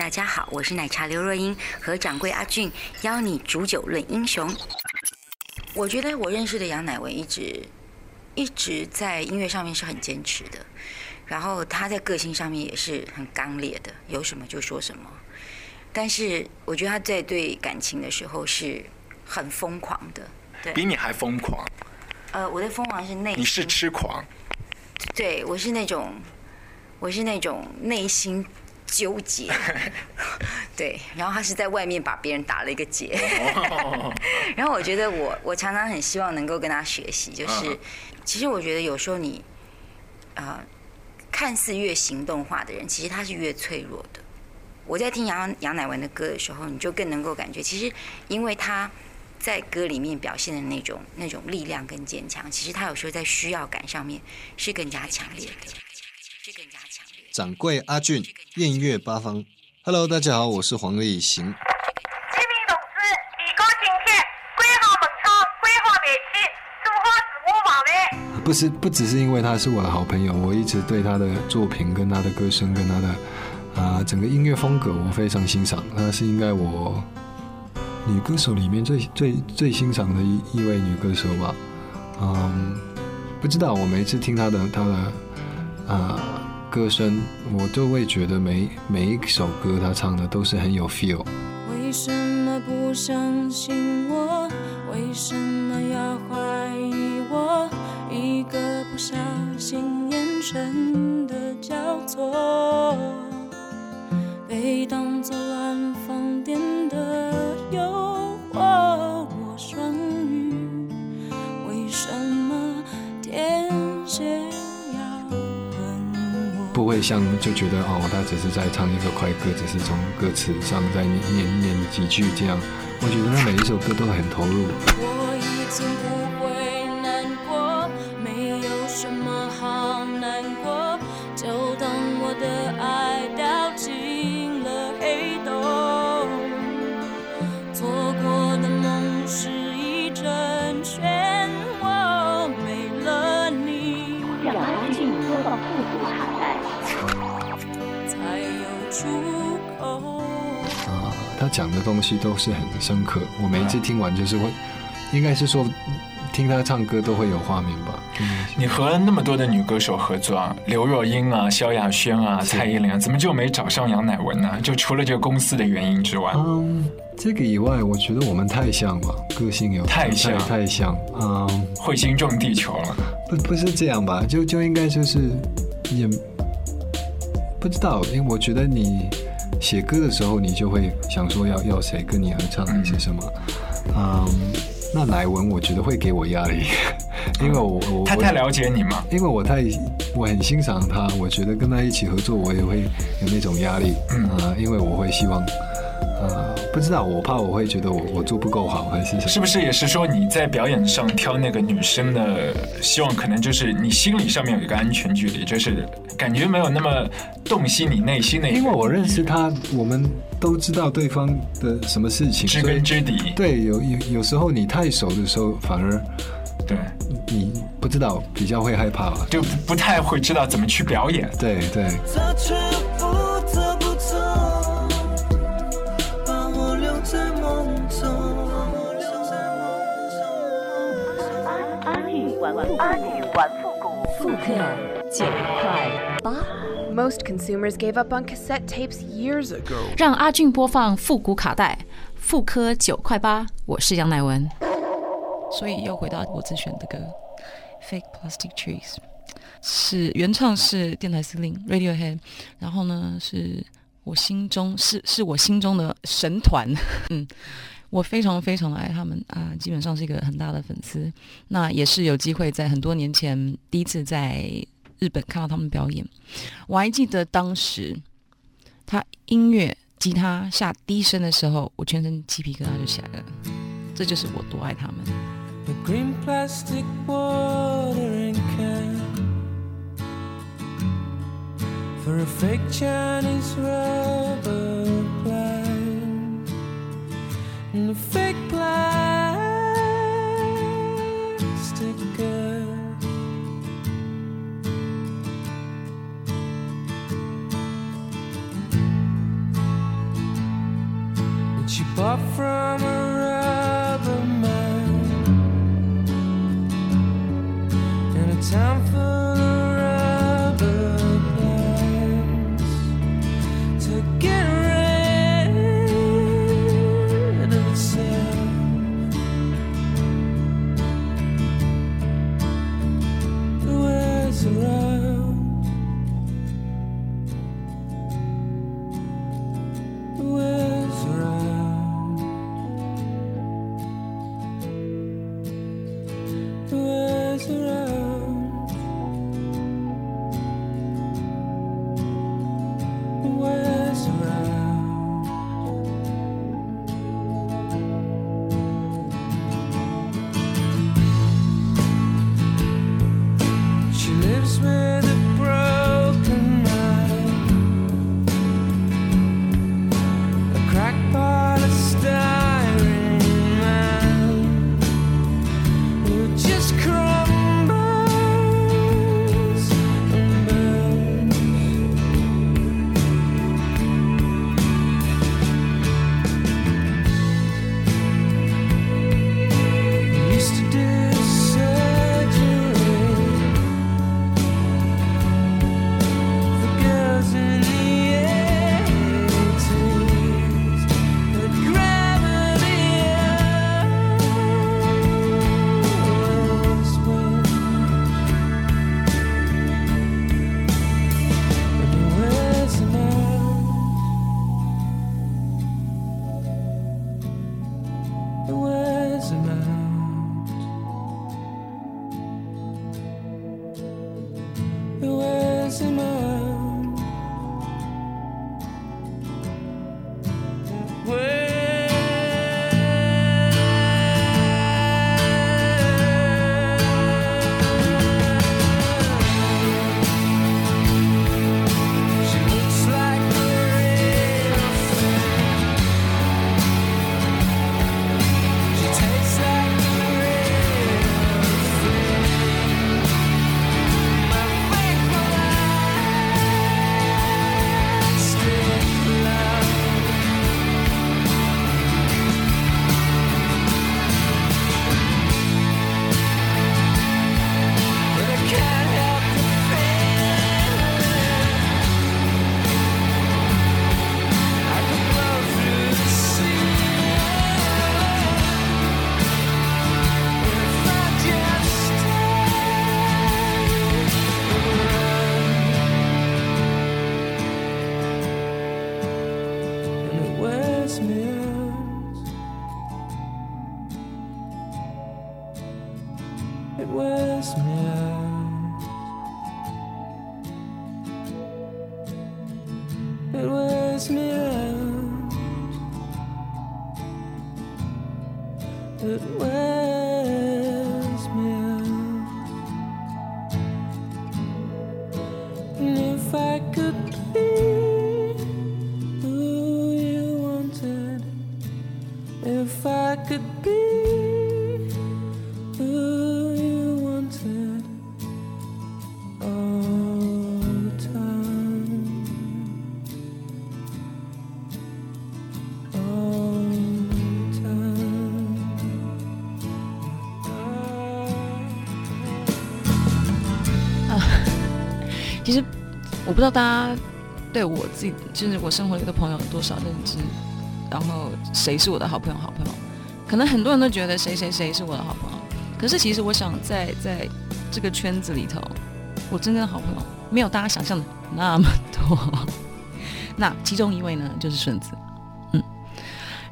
大家好，我是奶茶刘若英和掌柜阿俊，邀你煮酒论英雄。我觉得我认识的杨乃文一直一直在音乐上面是很坚持的，然后他在个性上面也是很刚烈的，有什么就说什么。但是我觉得他在对感情的时候是很疯狂的，对，比你还疯狂。呃，我的疯狂是内，你是痴狂，对我是那种，我是那种内心纠结，对，然后他是在外面把别人打了一个结，然后我觉得我我常常很希望能够跟他学习，就是其实我觉得有时候你，呃，看似越行动化的人，其实他是越脆弱的。我在听杨杨乃文的歌的时候，你就更能够感觉，其实因为他。在歌里面表现的那种那种力量跟坚强，其实他有时候在需要感上面是更加强烈的，是更加。掌柜阿俊，艳月八方，Hello，大家好，我是黄立行。不是，不只是因为他是我的好朋友，我一直对他的作品、跟他的歌声、跟他的啊整个音乐风格，我非常欣赏。他是应该我。女歌手里面最最最欣赏的一一位女歌手吧，嗯，不知道我每次听她的她的啊歌声，我都会觉得每每一首歌他唱的都是很有 feel。为什么不相信我？为什么要怀疑我？一个不小心，眼神的交错，会像就觉得哦，他只是在唱一个快歌，只是从歌词上再念念几句这样。我觉得他每一首歌都很投入。讲的东西都是很深刻，我每一次听完就是会，应该是说听他唱歌都会有画面吧。你和那么多的女歌手合作啊，刘若英啊、萧亚轩啊、蔡依林，怎么就没找上杨乃文呢？就除了这个公司的原因之外，嗯，这个以外，我觉得我们太像了，个性有太像太像，嗯，彗星撞地球了。不不是这样吧？就就应该就是也不知道，因为我觉得你。写歌的时候，你就会想说要要谁跟你合唱还是什么？嗯，那乃文我觉得会给我压力，因为我我他太了解你嘛？因为我太我很欣赏他，我觉得跟他一起合作，我也会有那种压力。嗯，因为我会希望。呃，不知道，我怕我会觉得我我做不够好，还是是不是也是说你在表演上挑那个女生的希望，可能就是你心理上面有一个安全距离，就是感觉没有那么洞悉你内心的。因为我认识她，我们都知道对方的什么事情，知根知底。对，有有有时候你太熟的时候，反而对你不知道，比较会害怕吧，就不太会知道怎么去表演。对对。玩复古，复刻九块八。Most consumers gave up on cassette tapes years ago。让阿俊播放复古卡带，复刻九块八。我是杨乃文。所以又回到我自选的歌《Fake Plastic Trees》，是原唱是电台司令 Radiohead，然后呢是我心中是是我心中的神团，嗯。我非常非常的爱他们啊，基本上是一个很大的粉丝。那也是有机会在很多年前第一次在日本看到他们表演。我还记得当时他音乐吉他下低声的时候，我全身鸡皮疙瘩就起来了。这就是我多爱他们。and a fake plastic girl. she bought from a rubber man in a town full 其实我不知道大家对我自己，就是我生活里的朋友有多少认知，然后谁是我的好朋友，好朋友，可能很多人都觉得谁谁谁是我的好朋友，可是其实我想在在这个圈子里头，我真正的好朋友没有大家想象的那么多。那其中一位呢，就是顺子，嗯，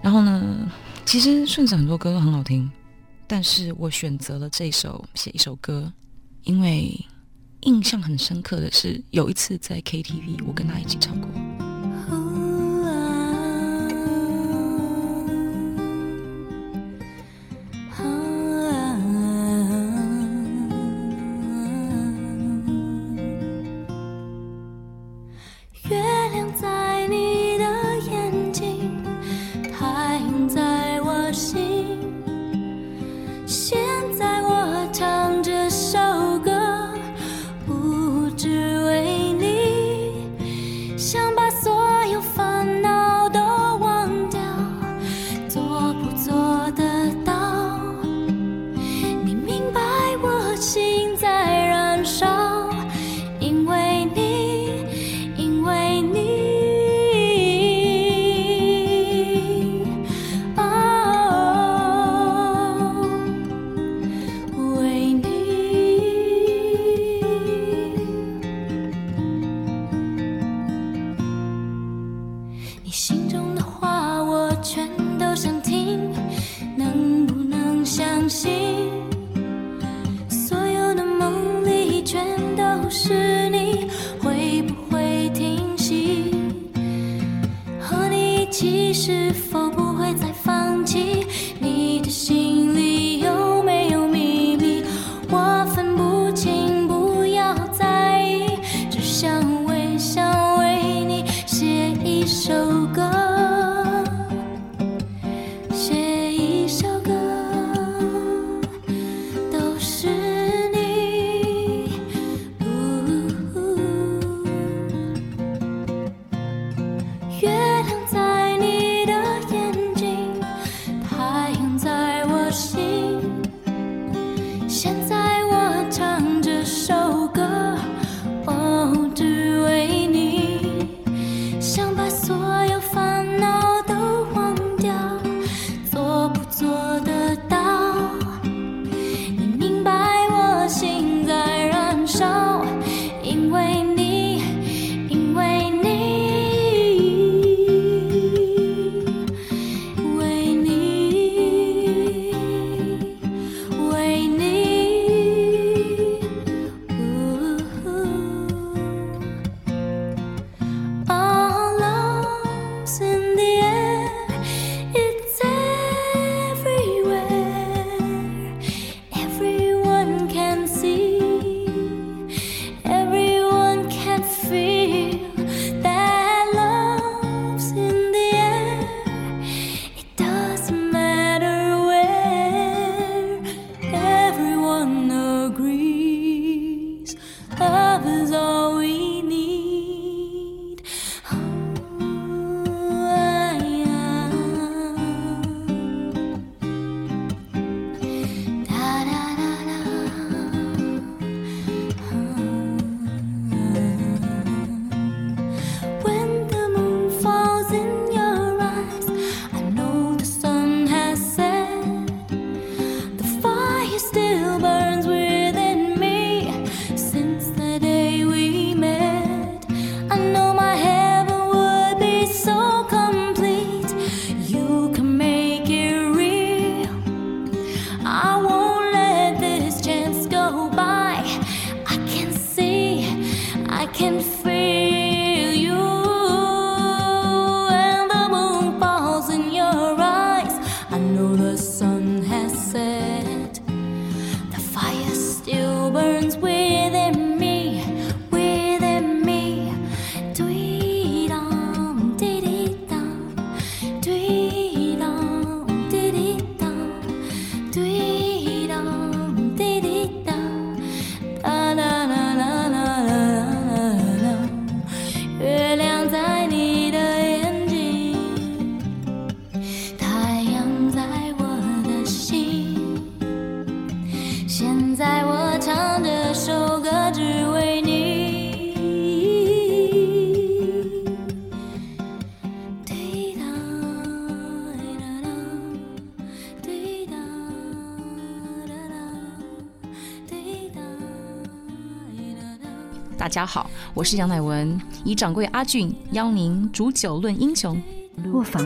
然后呢，其实顺子很多歌都很好听，但是我选择了这首写一首歌，因为印象很深刻的是有一次在 KTV，我跟他一起唱过。can free. 是杨乃文以掌柜阿俊邀您煮酒论英雄，卧房。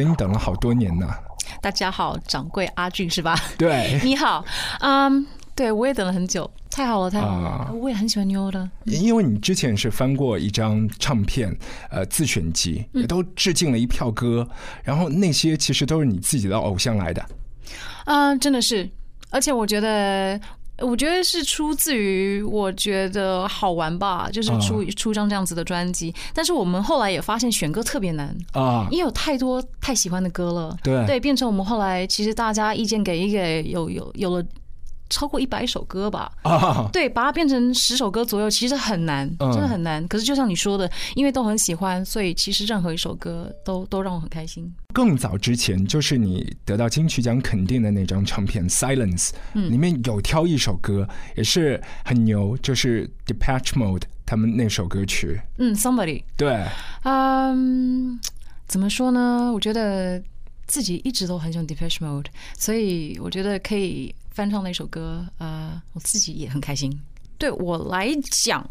给你等了好多年呢。大家好，掌柜阿俊是吧？对，你好，嗯，对我也等了很久，太好了，太好了，我也很喜欢妞的，因为你之前是翻过一张唱片，呃，自选集，也都致敬了一票歌，然后那些其实都是你自己的偶像来的。嗯，真的是，而且我觉得。我觉得是出自于我觉得好玩吧，就是出、出张这样子的专辑。但是我们后来也发现选歌特别难啊因为有太多太喜欢的歌了。对对，变成我们后来其实大家意见给一给，有有有了超过一百首歌吧。啊，对，把它变成十首歌左右，其实很难，嗯真的很难。可是就像你说的，因为都很喜欢，所以其实任何一首歌都都让我很开心。更早之前，就是你得到金曲奖肯定的那张唱片《Silence》，里面有挑一首歌，也是很牛，就是 Depeche Mode 他们那首歌曲。嗯，Somebody，对，嗯，怎么说呢？我觉得自己一直都很喜欢 Depeche Mode，所以我觉得可以翻唱那首歌，呃，我自己也很开心。对我来讲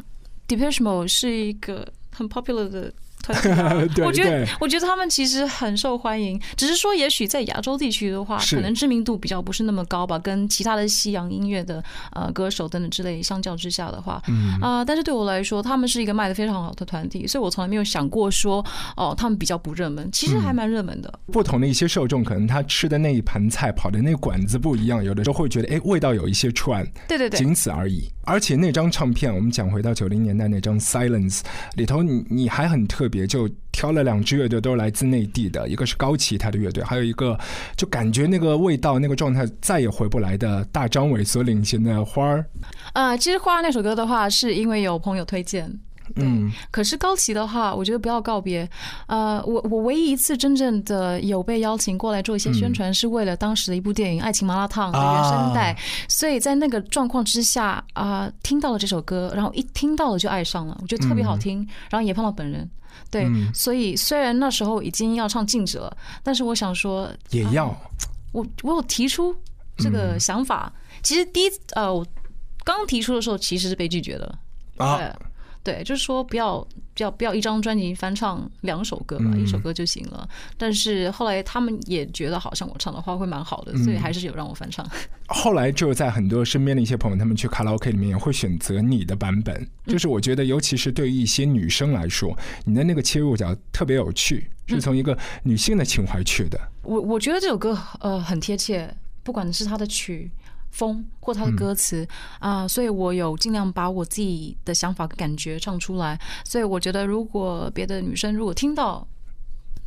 ，Depeche Mode 是一个很 popular 的。我觉得，我觉得他们其实很受欢迎，只是说，也许在亚洲地区的话，可能知名度比较不是那么高吧，跟其他的西洋音乐的呃歌手等等之类相较之下的话，嗯。啊、但是对我来说，他们是一个卖的非常好的团体，所以我从来没有想过说，哦，他们比较不热门，其实还蛮热门的。不同的一些受众，可能他吃的那一盘菜、跑的那馆子不一样，有的时候会觉得，哎，味道有一些串，对对对，仅此而已。而且那张唱片，我们讲回到九零年代那张《Silence》里头你，你还很特别，就挑了两支乐队，都是来自内地的，一个是高旗他的乐队，还有一个就感觉那个味道、那个状态再也回不来的大张伟所领衔的花儿。呃，其实《花儿》那首歌的话，是因为有朋友推荐。嗯，可是高旗的话，我觉得不要告别。呃，我我唯一一次真正的有被邀请过来做一些宣传，是为了当时的一部电影《爱情麻辣烫》的原声带。所以在那个状况之下啊、听到了这首歌，然后一听到了就爱上了，我觉得特别好听，然后也碰到本人。对，所以虽然那时候已经要唱禁止了，但是我想说，也要。我我有提出这个想法。其实第一呃，我刚提出的时候其实是被拒绝的。啊对对，就是说不要不要不要一张专辑翻唱两首歌嘛，一首歌就行了。但是后来他们也觉得好像我唱的话会蛮好的，所以还是有让我翻唱。后来就在很多身边的一些朋友，他们去卡拉 OK 里面也会选择你的版本。就是我觉得，尤其是对于一些女生来说，你的那个切入角特别有趣，是从一个女性的情怀去的。我我觉得这首歌呃很贴切，不管是它的曲风或他的歌词啊、所以我有尽量把我自己的想法跟感觉唱出来。所以我觉得，如果别的女生如果听到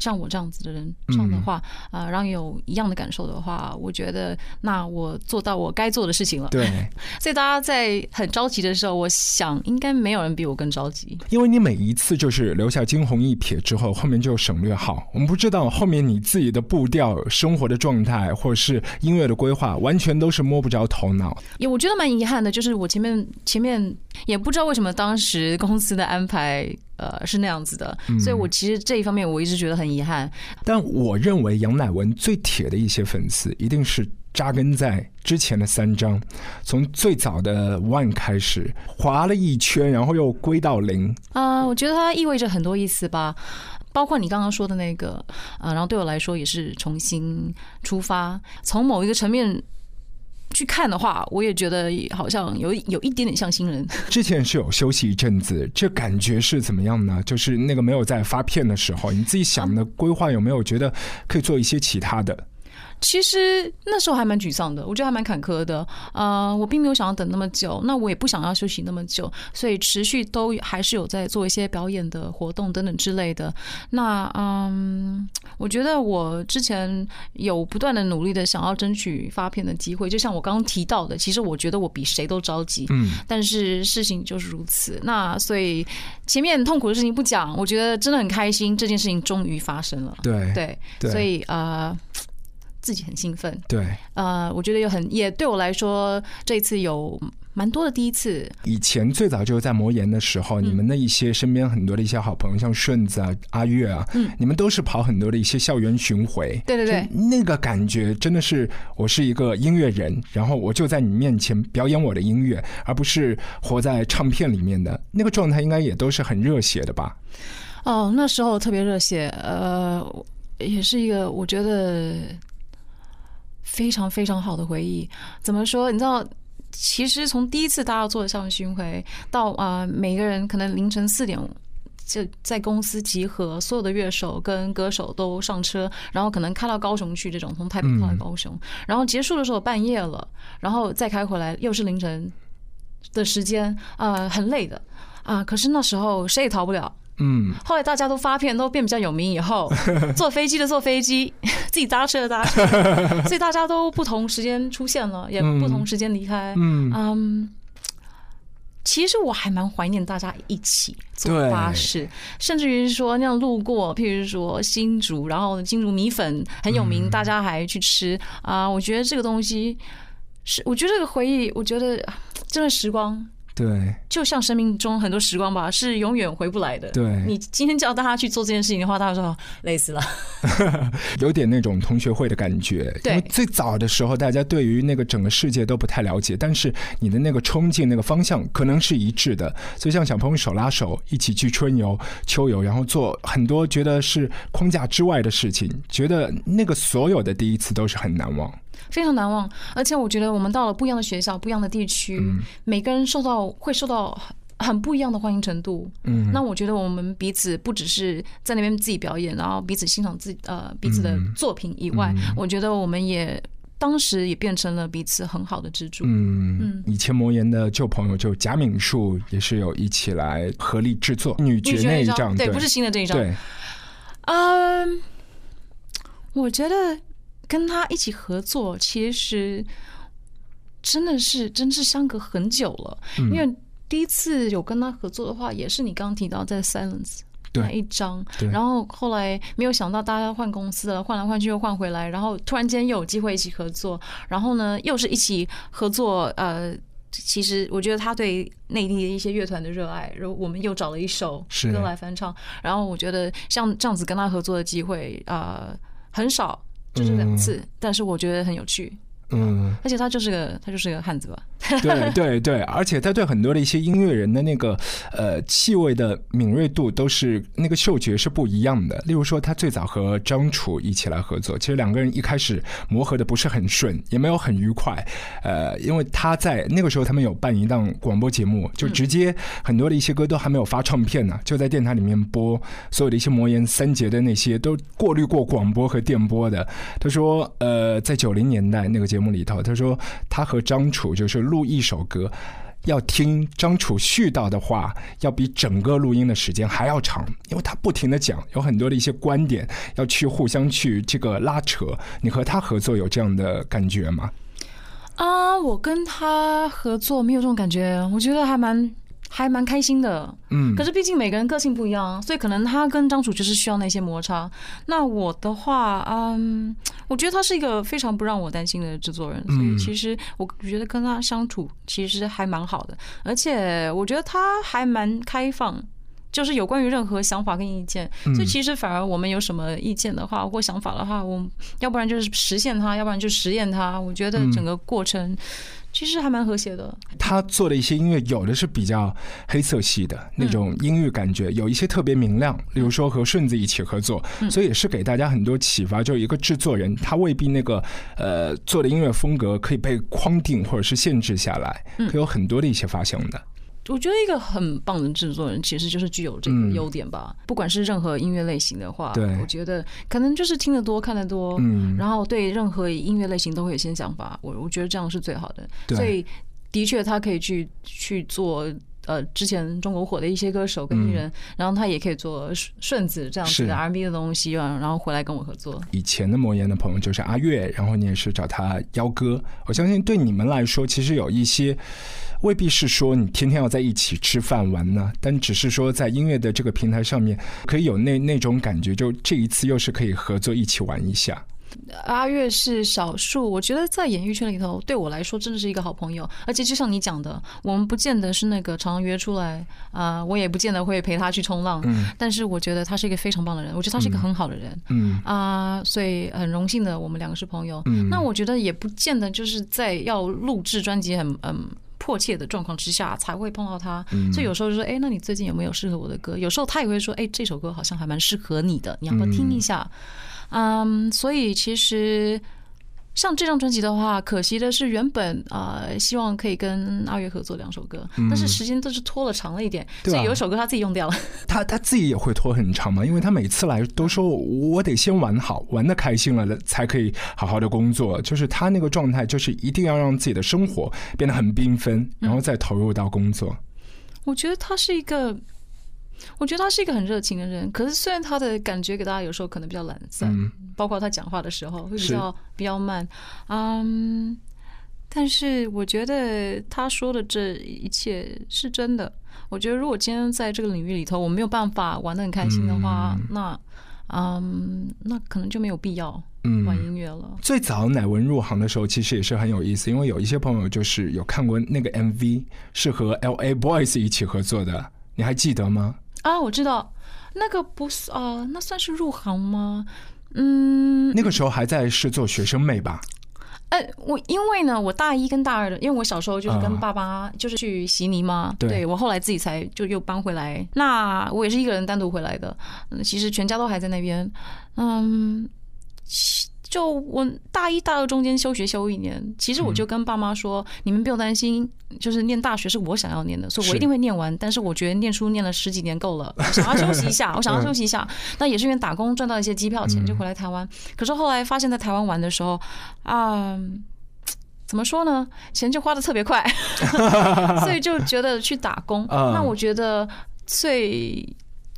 像我这样子的人唱的话，啊、然后有一样的感受的话，我觉得那我做到我该做的事情了。对，所以大家在很着急的时候，我想应该没有人比我更着急。因为你每一次就是留下惊鸿一瞥之后，后面就省略号。我们不知道后面你自己的步调、生活的状态，或者是音乐的规划，完全都是摸不着头脑。也我觉得蛮遗憾的，就是我前面前面也不知道为什么当时公司的安排呃是那样子的，所以我其实这一方面我一直觉得很遗憾。但我认为杨乃文最铁的一些粉丝，一定是扎根在之前的三张，从最早的 One 开始，划了一圈，然后又归到零。啊、我觉得它意味着很多意思吧，包括你刚刚说的那个，呃，然后对我来说也是重新出发，从某一个层面去看的话，我也觉得好像有有一点点像新人。之前是有休息一阵子，这感觉是怎么样呢？就是那个没有在发片的时候，你自己想的规划有没有觉得可以做一些其他的？其实那时候还蛮沮丧的，我觉得还蛮坎坷的。呃，我并没有想要等那么久，那我也不想要休息那么久，所以持续都还是有在做一些表演的活动等等之类的。那嗯，我觉得我之前有不断的努力的想要争取发片的机会，就像我刚刚提到的，其实我觉得我比谁都着急。嗯，但是事情就是如此。那所以前面痛苦的事情不讲，我觉得真的很开心，这件事情终于发生了。对对，对所以呃，自己很兴奋。对，呃，我觉得有很也对我来说，这一次有蛮多的第一次。以前最早就是在魔岩的时候，你们的一些身边很多的一些好朋友，像顺子啊、阿月啊，嗯你们都是跑很多的一些校园巡回。对对对那个感觉真的是，我是一个音乐人，然后我就在你面前表演我的音乐，而不是活在唱片里面的那个状态，应该也都是很热血的吧？哦，那时候特别热血，呃，也是一个我觉得非常非常好的回忆。怎么说？你知道，其实从第一次大家做的校园巡回，到啊、呃每个人可能凌晨四点就在公司集合，所有的乐手跟歌手都上车，然后可能开到高雄去，这种从台北开到高雄，然后结束的时候半夜了，然后再开回来又是凌晨的时间，啊，很累的啊、可是那时候谁也逃不了。嗯，后来大家都发片，都变比较有名以后，坐飞机的坐飞机，自己搭车的搭车，所以大家都不同时间出现了，也不同时间离开。嗯。嗯，其实我还蛮怀念大家一起坐巴士，甚至于说那样路过，譬如说新竹，然后金竹米粉很有嗯。名，大家还去吃啊、我觉得这个东西是，我觉得这个回忆，我觉得啊这段时光对，就像生命中很多时光吧，是永远回不来的。对你今天叫大家去做这件事情的话，大家说哦累死了。有点那种同学会的感觉。对因为最早的时候，大家对于那个整个世界都不太了解，但是你的那个冲劲、那个方向可能是一致的。所以像小朋友手拉手一起去春游、秋游，然后做很多觉得是框架之外的事情，觉得那个所有的第一次都是很难忘。非常难忘。而且我觉得我们到了不一样的学校、不一样的地区，每个人受到会受到很很不一样的欢迎程度。嗯那我觉得我们彼此不只是在那边自己表演，然后彼此欣赏自己呃彼此的作品以外，我觉得我们也当时也变成了彼此很好的支柱。嗯嗯，以前魔岩的旧朋友就贾敏树也是有一起来合力制作女女爵爵那张那一张，对不是新的这一张对，嗯，我觉得跟他一起合作，其实真的是真是相隔很久了。嗯因为第一次有跟他合作的话，也是你刚刚提到在 Silence 那一张对，然后后来没有想到大家换公司了，换来换去又换回来，然后突然间又有机会一起合作，然后呢又是一起合作，呃。其实我觉得他对内地的一些乐团的热爱，然后我们又找了一首是歌来翻唱，然后我觉得像这样子跟他合作的机会，呃，很少，就是两次，但是我觉得很有趣，嗯。而且他就是个他就是个汉子吧，对对对，而且他对很多的一些音乐人的那个呃气味的敏锐度都是那个嗅觉是不一样的。例如说，他最早和张楚一起来合作，其实两个人一开始磨合的不是很顺，也没有很愉快。呃，因为他在那个时候他们有办一档广播节目，就直接很多的一些歌都还没有发唱片呢，就在电台里面播，所有的一些魔岩三杰的那些都过滤过广播和电波的。他说，呃，在九零年代那个节目里头，他说他和张楚就是录一首歌。要听张楚絮叨的话，要比整个录音的时间还要长，因为他不停的讲，有很多的一些观点要去互相去这个拉扯。你和他合作有这样的感觉吗？啊，我跟他合作没有这种感觉，我觉得还蛮还蛮开心的。嗯可是毕竟每个人个性不一样，所以可能他跟张楚就是需要那些摩擦。那我的话，嗯，我觉得他是一个非常不让我担心的制作人，所以嗯其实我觉得跟他相处其实还蛮好的，而且我觉得他还蛮开放。就是有关于任何想法跟意见，嗯所以其实反而我们有什么意见的话或想法的话，我们要不然就是实现它，要不然就实验它。我觉得嗯整个过程其实还蛮和谐的。他做的一些音乐，有的是比较黑色系的那种音域感觉，有一些特别明亮，比如说和顺子一起合作，所以也是给大家很多启发。就一个制作人，他未必那个呃做的音乐风格可以被框定或者是限制下来，可以有很多的一些发行的。我觉得一个很棒的制作人，其实就是具有这个嗯优点吧。不管是任何音乐类型的话，对我觉得可能就是听得多、看得多，嗯然后对任何音乐类型都会有些想法。我我觉得这样是最好的。所以的确，他可以去去做。呃，之前中国火的一些歌手跟艺人，然后他也可以做顺顺子这样子的 R&B 的东西啊，然后回来跟我合作。以前的魔岩的朋友就是阿月，然后你也是找他邀歌。我相信对你们来说，其实有一些未必是说你天天要在一起吃饭玩呢，但只是说在音乐的这个平台上面，可以有那那种感觉，就这一次又是可以合作一起玩一下。阿月是少数，我觉得在演艺圈里头，对我来说真的是一个好朋友。而且就像你讲的，我们不见得是那个常常约出来啊、我也不见得会陪他去冲浪。嗯但是我觉得他是一个非常棒的人，我觉得他是一个很好的人。嗯啊、所以很荣幸的，我们两个是朋友。嗯那我觉得也不见得就是在要录制专辑很嗯迫切的状况之下才会碰到他。嗯所以有时候就说，哎，那你最近有没有适合我的歌？有时候他也会说，哎，这首歌好像还蛮适合你的，你要不要听一下？嗯，所以其实像这张专辑的话，可惜的是原本呃希望可以跟阿月合作两首歌，嗯但是时间都是拖了长了一点，啊所以有一首歌他自己用掉了。他他自己也会拖很长嘛，因为他每次来都说我得先玩好，玩的开心了才可以好好的工作。就是他那个状态，就是一定要让自己的生活变得很缤纷，然后再投入到工作。我觉得他是一个，我觉得他是一个很热情的人。可是虽然他的感觉给大家有时候可能比较懒散，嗯包括他讲话的时候会比较比较慢，嗯，但是我觉得他说的这一切是真的。我觉得如果今天在这个领域里头我没有办法玩的很开心的话，嗯那嗯，那可能就没有必要嗯玩音乐了。最早乃文入行的时候，其实也是很有意思，因为有一些朋友就是有看过那个 MV，是和 L.A. Boys 一起合作的，你还记得吗？啊，我知道那个不是啊、那算是入行吗？嗯，那个时候还在是做学生妹吧？呃，我因为呢，我大一跟大二的，因为我小时候就是啊跟爸爸就是去悉尼嘛，对我后来自己才就又搬回来。那我也是一个人单独回来的，嗯，其实全家都还在那边，嗯，其就我大一大二中间休学休一年，其实我嗯就跟爸妈说，你们不用担心，就是念大学是我想要念的，所以我一定会念完。但是我觉得念书念了十几年够了，我想要休息一下，我想要休息一下。那也是因为打工赚到一些机票钱，就回来台湾。可是后来发现，在台湾玩的时候，啊、怎么说呢？钱就花的特别快，所以就觉得去打工。嗯那我觉得最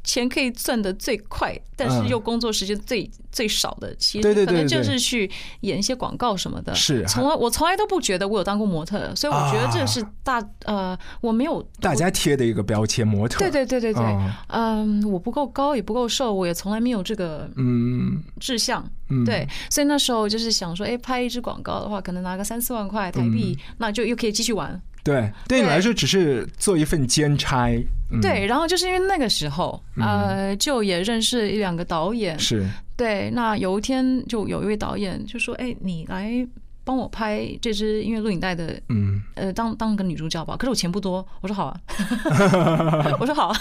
钱可以赚的最快，但是又工作时间最最少的，其实可能就是去演一些广告什么的。是从来我从来都不觉得我有当过模特，所以我觉得这是大呃，我没有大家贴的一个标签，模特。对对对对对哦，嗯，我不够高也不够瘦，我也从来没有这个嗯志向。嗯，对，所以那时候就是想说，哎，拍一支广告的话，可能拿个三四万块台币，嗯那就又可以继续玩。对，对你来说只是做一份兼差。嗯、对，然后就是因为那个时候，呃，就也认识一两个导演。是，对，那有一天就有一位导演就说：“哎，你来帮我拍这支音乐录影带的，嗯，呃，当当个女主角吧。”可是我钱不多，我说好啊，我说好啊，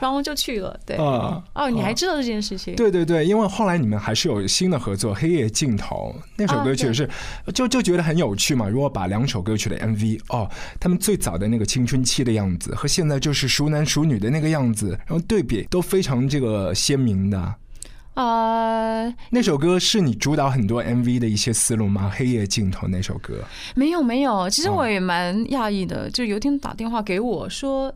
然后就去了。对，啊哦，你还知道这件事情？对对对，因为后来你们还是有新的合作，《黑夜尽头》那首歌啊曲是，就就觉得很有趣嘛。如果把两首歌曲的 MV 哦，他们最早的那个青春期的样子和现在就是熟男熟女的那个样子，然后对比都非常这个鲜明的。呃，那首歌是你主导很多 MV 的一些思路吗？《黑夜尽头》那首歌，没有没有，其实哦我也蛮讶异的，就有一天打电话给我说。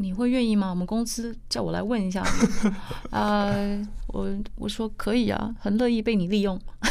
你会愿意吗？我们公司叫我来问一下你，呃，我我说可以啊，很乐意被你利用。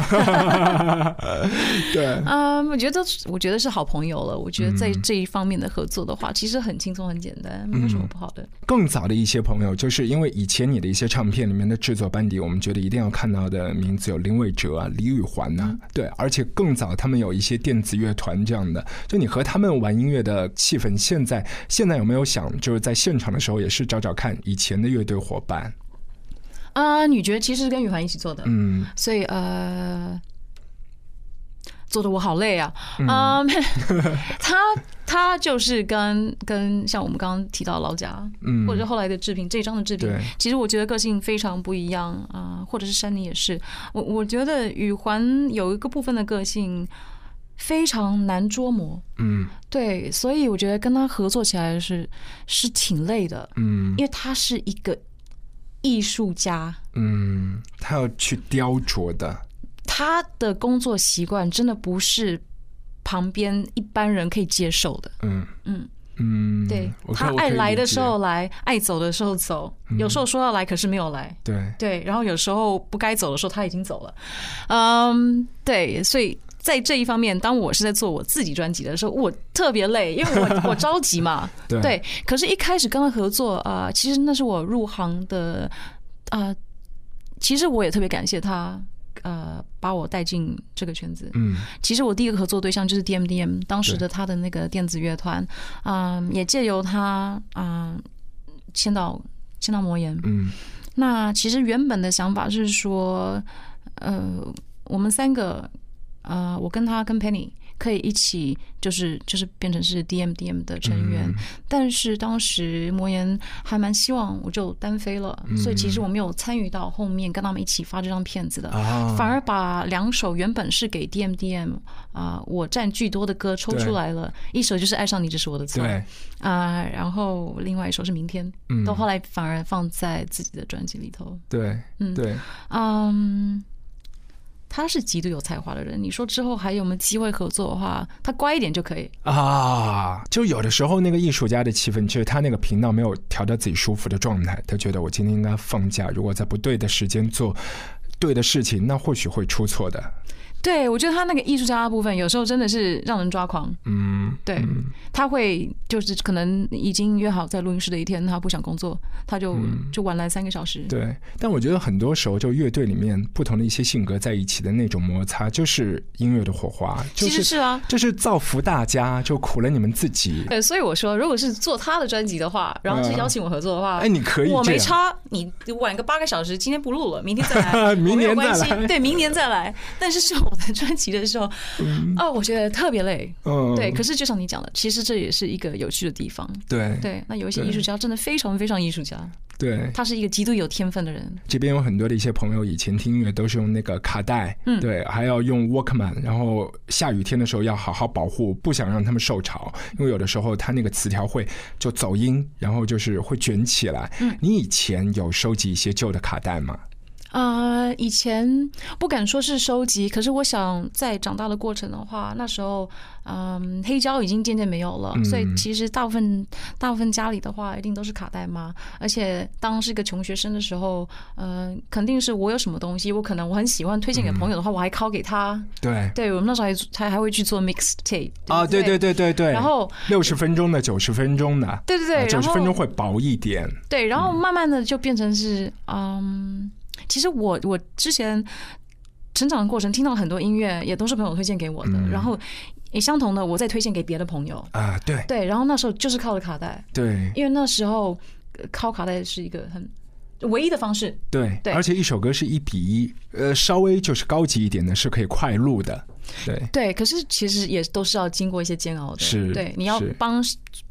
对，啊、我觉得我觉得是好朋友了。我觉得在嗯这一方面的合作的话，其实很轻松很简单，没有什么不好的。更早的一些朋友，就是因为以前你的一些唱片里面的制作班底，我们觉得一定要看到的名字有林伟哲啊、李宇环呐、对，而且更早他们有一些电子乐团这样的，就你和他们玩音乐的气氛，现在现在有没有想就是在现场的时候也是找找看以前的乐队伙伴？啊、女爵其实是跟雨环一起做的，嗯，所以呃，做的我好累啊。嗯。嗯，他他就是跟跟像我们刚刚提到老贾，嗯。或者后来的制品这一张的制品，其实我觉得个性非常不一样啊、或者是山妮也是。我我觉得宇环有一个部分的个性非常难捉摸，嗯。对，所以我觉得跟他合作起来是是挺累的，嗯。因为他是一个艺术家。嗯，他要去雕琢的，他的工作习惯真的不是旁边一般人可以接受的。嗯嗯嗯，对他爱来的时，候来，爱走的时候走，有时候说要来，可是没有来。对，对，然后有时候不该走的时候他已经走了。嗯，对，所以。在这一方面，当我是在做我自己专辑的时候，我特别累，因为我我着急嘛。对对，可是，一开始跟他合作啊、呃其实那是我入行的啊、呃其实我也特别感谢他，呃，把我带进这个圈子。嗯其实我第一个合作对象就是 DMDM，当时的他的那个电子乐团，嗯，也借由他，嗯，签到签到魔岩。嗯那其实原本的想法是说，呃，我们三个，呃，我跟他跟 Penny 可以一起就是就是变成是 DM DM 的成员，但是当时魔岩还蛮希望我就单飞了，所以其实我没有参与到后面跟他们一起发这张片子的，啊。反而把两首原本是给 DM DM 啊、我占据多的歌抽出来了，一首就是《爱上你》，这是我的错对，啊、然后另外一首是《明天》，嗯。到后来反而放在自己的专辑里头。对，嗯。对，嗯，他是极度有才华的人。你说之后还有没有机会合作的话，他乖一点就可以。啊，就有的时候那个艺术家的气氛，就是他那个频道没有调到自己舒服的状态，他觉得我今天应该放假，如果在不对的时间做对的事情，那或许会出错的。对，我觉得他那个艺术家的部分，有时候真的是让人抓狂。嗯，对，他会就是可能已经约好在录音室的一天，他不想工作，他就、就晚来三个小时。嗯对，但我觉得很多时候，就乐队里面不同的一些性格在一起的那种摩擦，就是音乐的火花，就其实是啊就是造福大家，就苦了你们自己。对，所以我说，如果是做他的专辑的话，然后是邀请我合作的话，哎你可以我没差，你晚个八个小时，今天不录了，明天再来，明年再关系来对，明年再来。但是是我的专辑的时候，哦，我觉得特别累，嗯对。可是就像你讲的，其实这也是一个有趣的地方，对对。那有一些艺术家真的非常非常艺术家，对，他是一个极度有天分的人，这边有很多的一些朋友，以前听音乐都是用那个卡带，嗯对，还要用 Walkman，然后下雨天的时候要好好保护，不想让他们受潮，因为有的时候它那个磁条会就走音，然后就是会卷起来。嗯你以前有收集一些旧的卡带吗？啊、以前不敢说是收集，可是我想在长大的过程的话，那时候，嗯，黑胶已经渐渐没有了，嗯所以其实大部分大部分家里的话，一定都是卡带嘛。而且当是一个穷学生的时候，嗯、肯定是我有什么东西，我可能我很喜欢推荐给朋友的话，我还拷给他。对。对我们那时候还还还会去做 mixtape 啊，对对对对对，然后六十分钟的、九十分钟的，对对对九十分钟会薄一点，对，然后慢慢的就变成是，嗯，其实我我之前成长的过程听到很多音乐，也都是朋友推荐给我的，嗯然后也相同的，我再推荐给别的朋友。啊，对对，然后那时候就是靠着卡带，对因为那时候呃靠卡带是一个很唯一的方式。对，对而且一首歌是一比一，呃，稍微就是高级一点的是可以快录的，对。对，可是其实也都是要经过一些煎熬的。是对，你要帮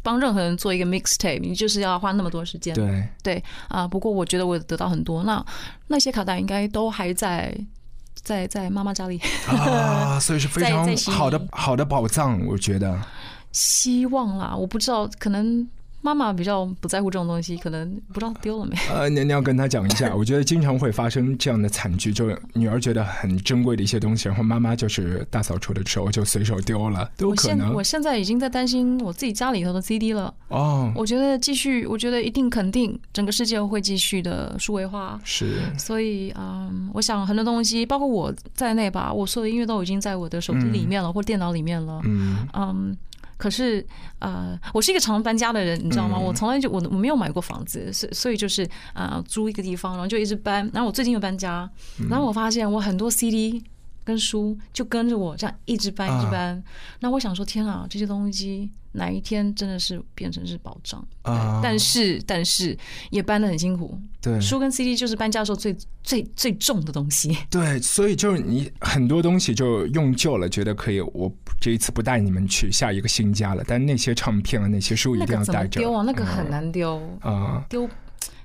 帮任何人做一个 mixtape，你就是要花那么多时间。对对啊、不过我觉得我得到很多，那那些卡带应该都还在在在妈妈家里。啊，所以是非常 好的好的宝藏，我觉得。希望啦，我不知道，可能妈妈比较不在乎这种东西，可能不知道丢了没。呃，你你要跟他讲一下，我觉得经常会发生这样的惨剧，就是女儿觉得很珍贵的一些东西，然后妈妈就是大扫除的时候就随手丢了，都有我现可能我现在已经在担心我自己家里头的 CD 了。哦。我觉得继续，我觉得一定肯定整个世界会继续的数位化。是所以，嗯，我想很多东西，包括我在内吧，我所有的音乐都已经在我的手机里面了，或电脑里面了。嗯嗯，可是呃，我是一个常搬家的人，你知道吗？嗯我从来就我我没有买过房子，所以所以就是啊、呃租一个地方，然后就一直搬。然后我最近又搬家，嗯然后我发现我很多 CD 跟书就跟着我这样一直搬一直啊搬。那我想说，天啊，这些东西哪一天真的是变成是保障？啊，但是但是也搬得很辛苦。对书跟 CD 就是搬家的时候最最最重的东西。对，所以就是你很多东西就用旧了，觉得可以，我这一次不带你们去下一个新家了，但那些唱片啊，那些书一定要带着。丢啊？那个很嗯难丢，啊。丢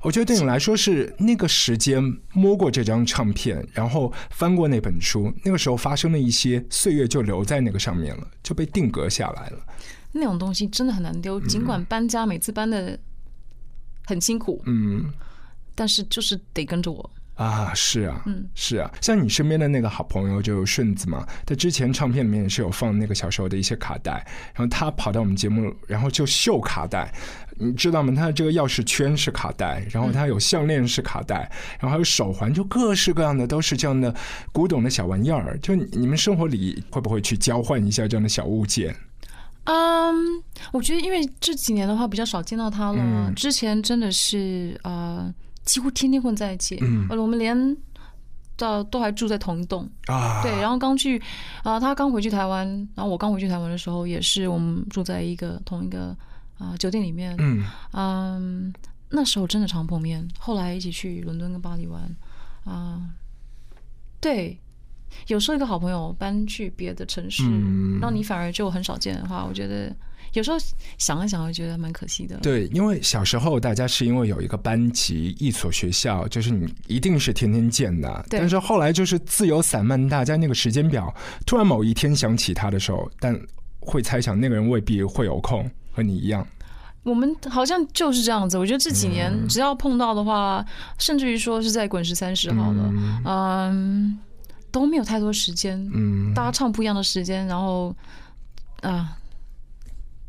我觉得对你来说是那个时间摸过这张唱片，然后翻过那本书，那个时候发生的一些岁月就留在那个上面了，就被定格下来了。那种东西真的很难丢。尽管搬家每次搬的很辛苦，嗯但是就是得跟着我。啊，是啊，嗯是啊，像你身边的那个好朋友就顺子嘛，他之前唱片里面也是有放那个小时候的一些卡带，然后他跑到我们节目，然后就秀卡带，你知道吗？他的这个钥匙圈是卡带，然后他有项链是卡带，然后还有手环，就各式各样的都是这样的古董的小玩意儿。就你你们生活里会不会去交换一下这样的小物件？嗯，我觉得因为这几年的话比较少见到他了，嗯之前真的是呃几乎天天混在一起，嗯呃我们连到都还住在同一栋。啊，对，然后刚去，啊、他刚回去台湾，然后我刚回去台湾的时候，也是我们住在一个同一个啊、酒店里面，嗯嗯，那时候真的常碰面，后来一起去伦敦跟巴黎玩，啊、对，有时候一个好朋友搬去别的城市，嗯那你反而就很少见的话，我觉得有时候想一想，会觉得蛮可惜的。对，因为小时候大家是因为有一个班级、一所学校，就是你一定是天天见的。对但是后来就是自由散漫，大家那个时间表，突然某一天想起他的时候，但会猜想那个人未必会有空，和你一样。我们好像就是这样子。我觉得这几嗯年只要碰到的话，甚至于说是在滚石三十好了，嗯，都没有太多时间，嗯，大家唱不一样的时间，然后啊。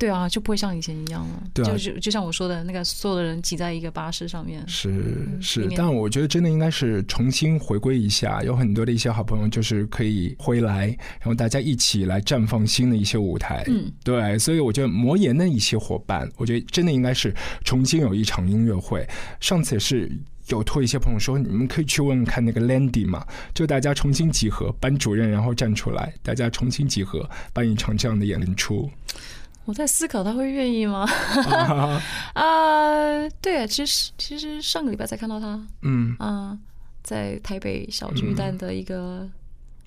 对啊，就不会像以前一样了。对啊就就就像我说的那个，所有的人挤在一个巴士上面。是是，但我觉得真的应该是重新回归一下，有很多的一些好朋友就是可以回来，然后大家一起来绽放新的一些舞台。嗯，对，所以我觉得魔岩的一些伙伴，我觉得真的应该是重新有一场音乐会。上次也是。有托一些朋友说，你们可以去问问看那个 Landy 嘛，就大家重新集合，班主任然后站出来，大家重新集合，办一场这样的演出。我在思考他会愿意吗？啊 啊，对，其实其实上个礼拜才看到他，嗯。啊，在台北小巨蛋的一个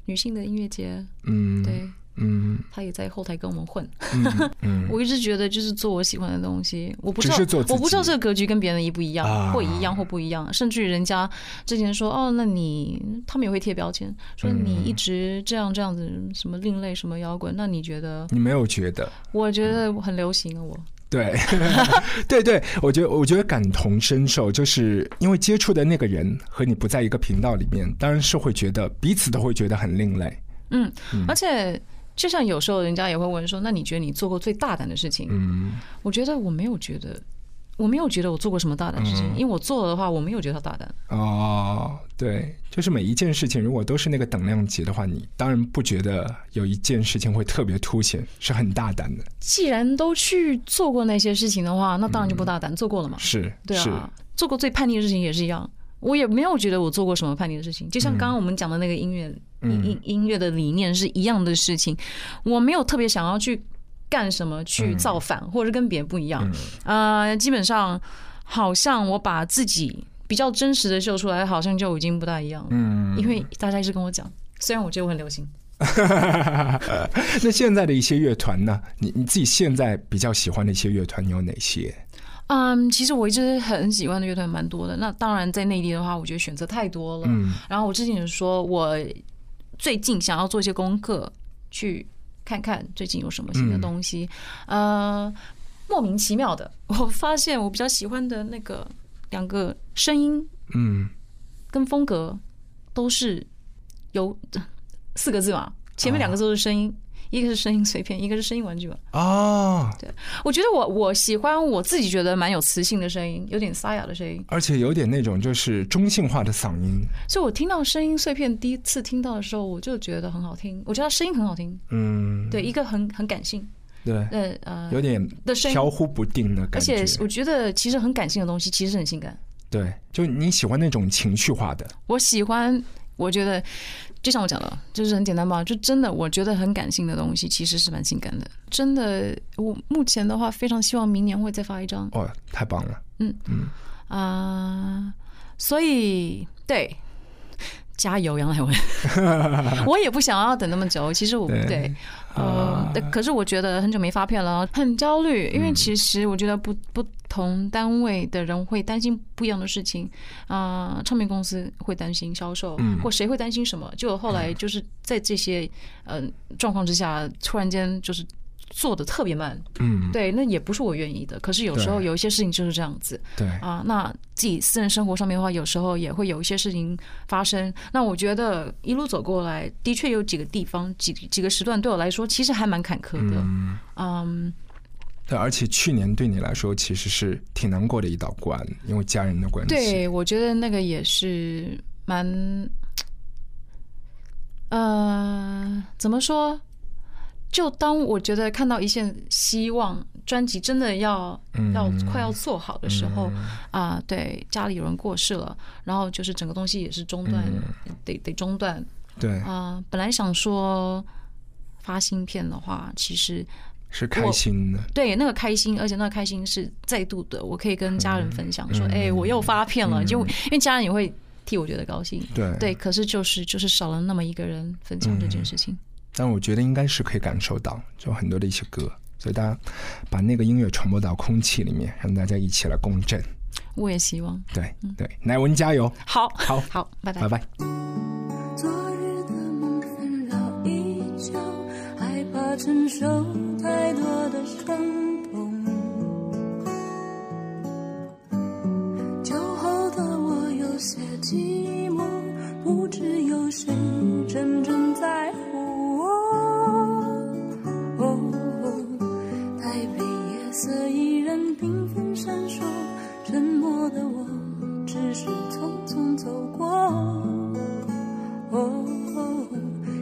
女性的音乐节，嗯，对，嗯他也在后台跟我们混。嗯嗯，我一直觉得就是做我喜欢的东西，我不知道只是做我不知道这个格局跟别人一不一样，啊或一样或不一样，甚至于人家之前说哦，那你他们也会贴标签，说嗯你一直这样这样子，什么另类什么摇滚，那你觉得？你没有觉得？我觉得很流行啊，我。对，对对，我觉得我觉得感同身受，就是因为接触的那个人和你不在一个频道里面，当然是会觉得彼此都会觉得很另类。嗯，而且就像有时候人家也会问说，那你觉得你做过最大胆的事情？嗯，我觉得我没有觉得，我没有觉得我做过什么大胆的事情，嗯因为我做了的话，我没有觉得它大胆。哦，对，就是每一件事情如果都是那个等量级的话，你当然不觉得有一件事情会特别凸显，是很大胆的。既然都去做过那些事情的话，那当然就不大胆，做过了嘛。是，对啊，做过最叛逆的事情也是一样，我也没有觉得我做过什么叛逆的事情。就像刚刚我们讲的那个音乐，音音音乐的理念是一样的事情，我没有特别想要去干什么去造反，或者是跟别人不一样。呃，基本上好像我把自己比较真实的秀出来，好像就已经不大一样了。嗯，因为大家一直跟我讲，虽然我觉得我很流行。那现在的一些乐团呢？你你自己现在比较喜欢的一些乐团有哪些？嗯，其实我一直很喜欢的乐团蛮多的。那当然，在内地的话，我觉得选择太多了。嗯然后我之前也说，我最近想要做一些功课，去看看最近有什么新的东西。呃，莫名其妙的，我发现我比较喜欢的那个两个声音嗯跟风格都是有四个字嘛，前面两个字都是声音。一个是声音碎片，一个是声音玩具吧。哦，我觉得我我喜欢我自己觉得蛮有磁性的声音，有点沙哑的声音。而且有点那种就是中性化的嗓音。所以我听到声音碎片第一次听到的时候，我就觉得很好听。我觉得声音很好听，嗯，对，一个很很感性，对，呃呃，有点飘忽不定的感觉。而且我觉得其实很感性的东西其实很性感。对，就你喜欢那种情绪化的。我喜欢，我觉得就像我讲的，就是很简单吧，就真的我觉得很感性的东西其实是蛮性感的。真的，我目前的话非常希望明年会再发一张。哦，太棒了。嗯嗯啊、所以对，加油，杨乃文。我也不想要等那么久，其实我对对，呃，可是我觉得很久没发片了，很焦虑，因为其实我觉得不不同单位的人会担心不一样的事情，啊、唱片公司会担心销售，嗯。或谁会担心什么，就后来就是在这些呃状况之下，突然间就是。做的特别慢，嗯，对，那也不是我愿意的。可是有时候有一些事情就是这样子，对，啊，那自己私人生活上面的话，有时候也会有一些事情发生。那我觉得一路走过来，的确有几个地方、几几个时段对我来说，其实还蛮坎坷的。嗯，嗯，对，而且去年对你来说其实是挺难过的一道关，因为家人的关系。对，我觉得那个也是蛮，呃，怎么说？就当我觉得看到一线希望，专辑真的要嗯。要快要做好的时候啊，对，家里有人过世了，然后就是整个东西也是中断，得得中断。对，啊。本来想说发新片的话，其实是开心的。对那个开心，而且那个开心是再度的，我可以跟家人分享说，哎，我又发片了，就因为家人也会替我觉得高兴。对。对，可是就是就是少了那么一个人分享这件事情。但我觉得应该是可以感受到，就很多的一些歌，所以大家把那个音乐传播到空气里面，让大家一起来共振。我也希望。对对，乃文加油！好，好，好，拜拜，拜拜。昨日的梦纷扰依旧，害怕承受太多的伤痛。酒后的我有些寂寞，不知有谁真正在的我只是匆匆走过。哦，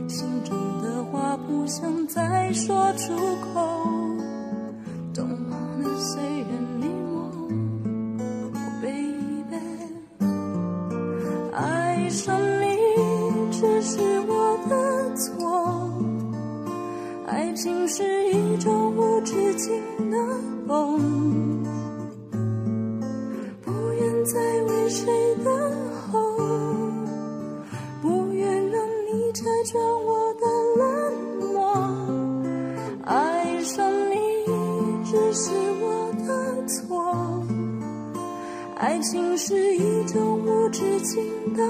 心中的话不想再说出口，Don't wanna say anymore, oh baby。爱上你只是我的错，爱情是一种无止境的梦，谁等候。不愿让你拆穿我的冷漠，爱上你只是我的错，爱情是一种无止境的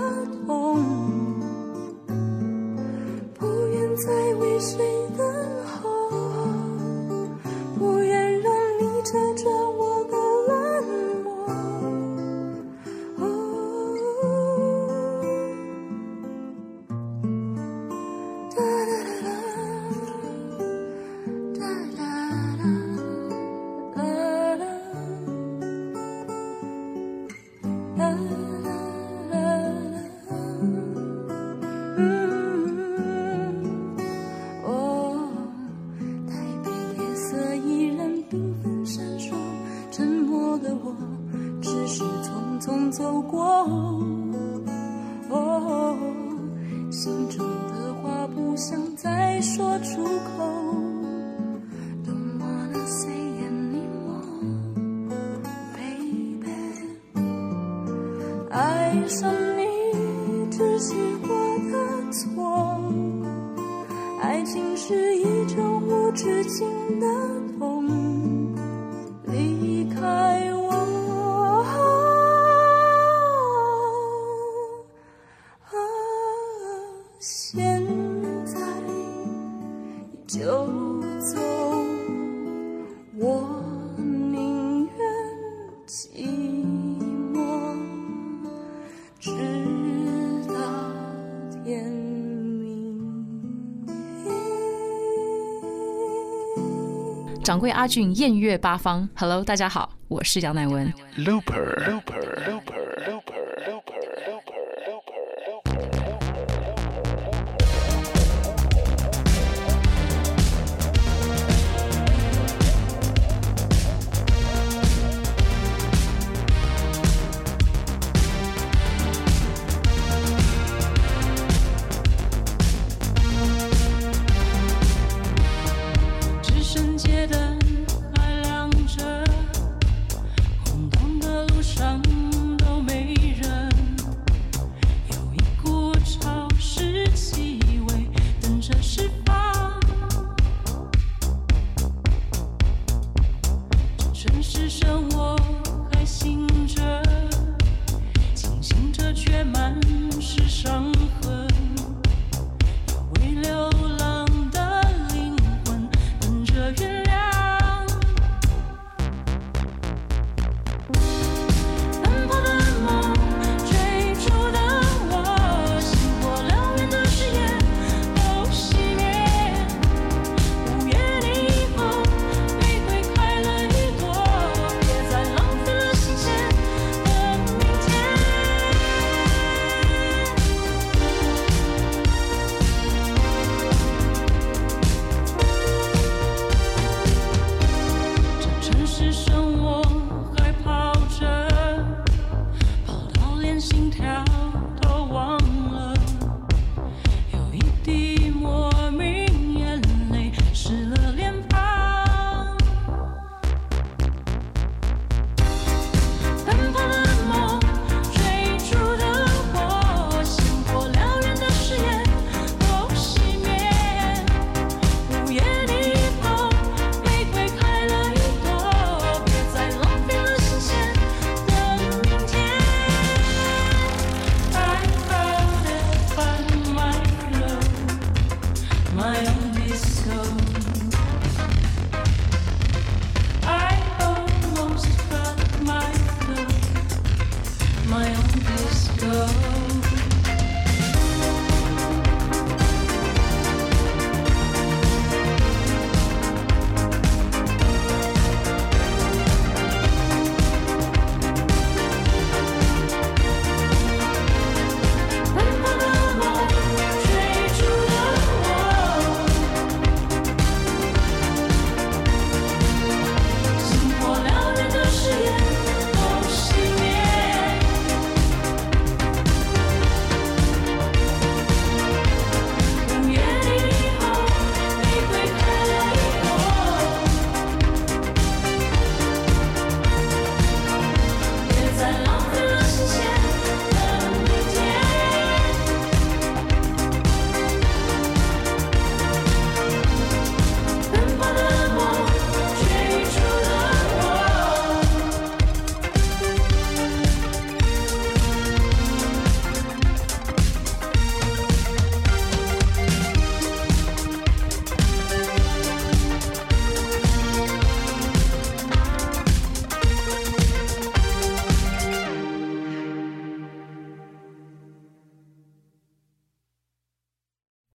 爱上你只是我的错，爱情是一种无止境的为阿俊艳月八方，Hello，大家好，我是杨乃文。Looper, looper, 这城市生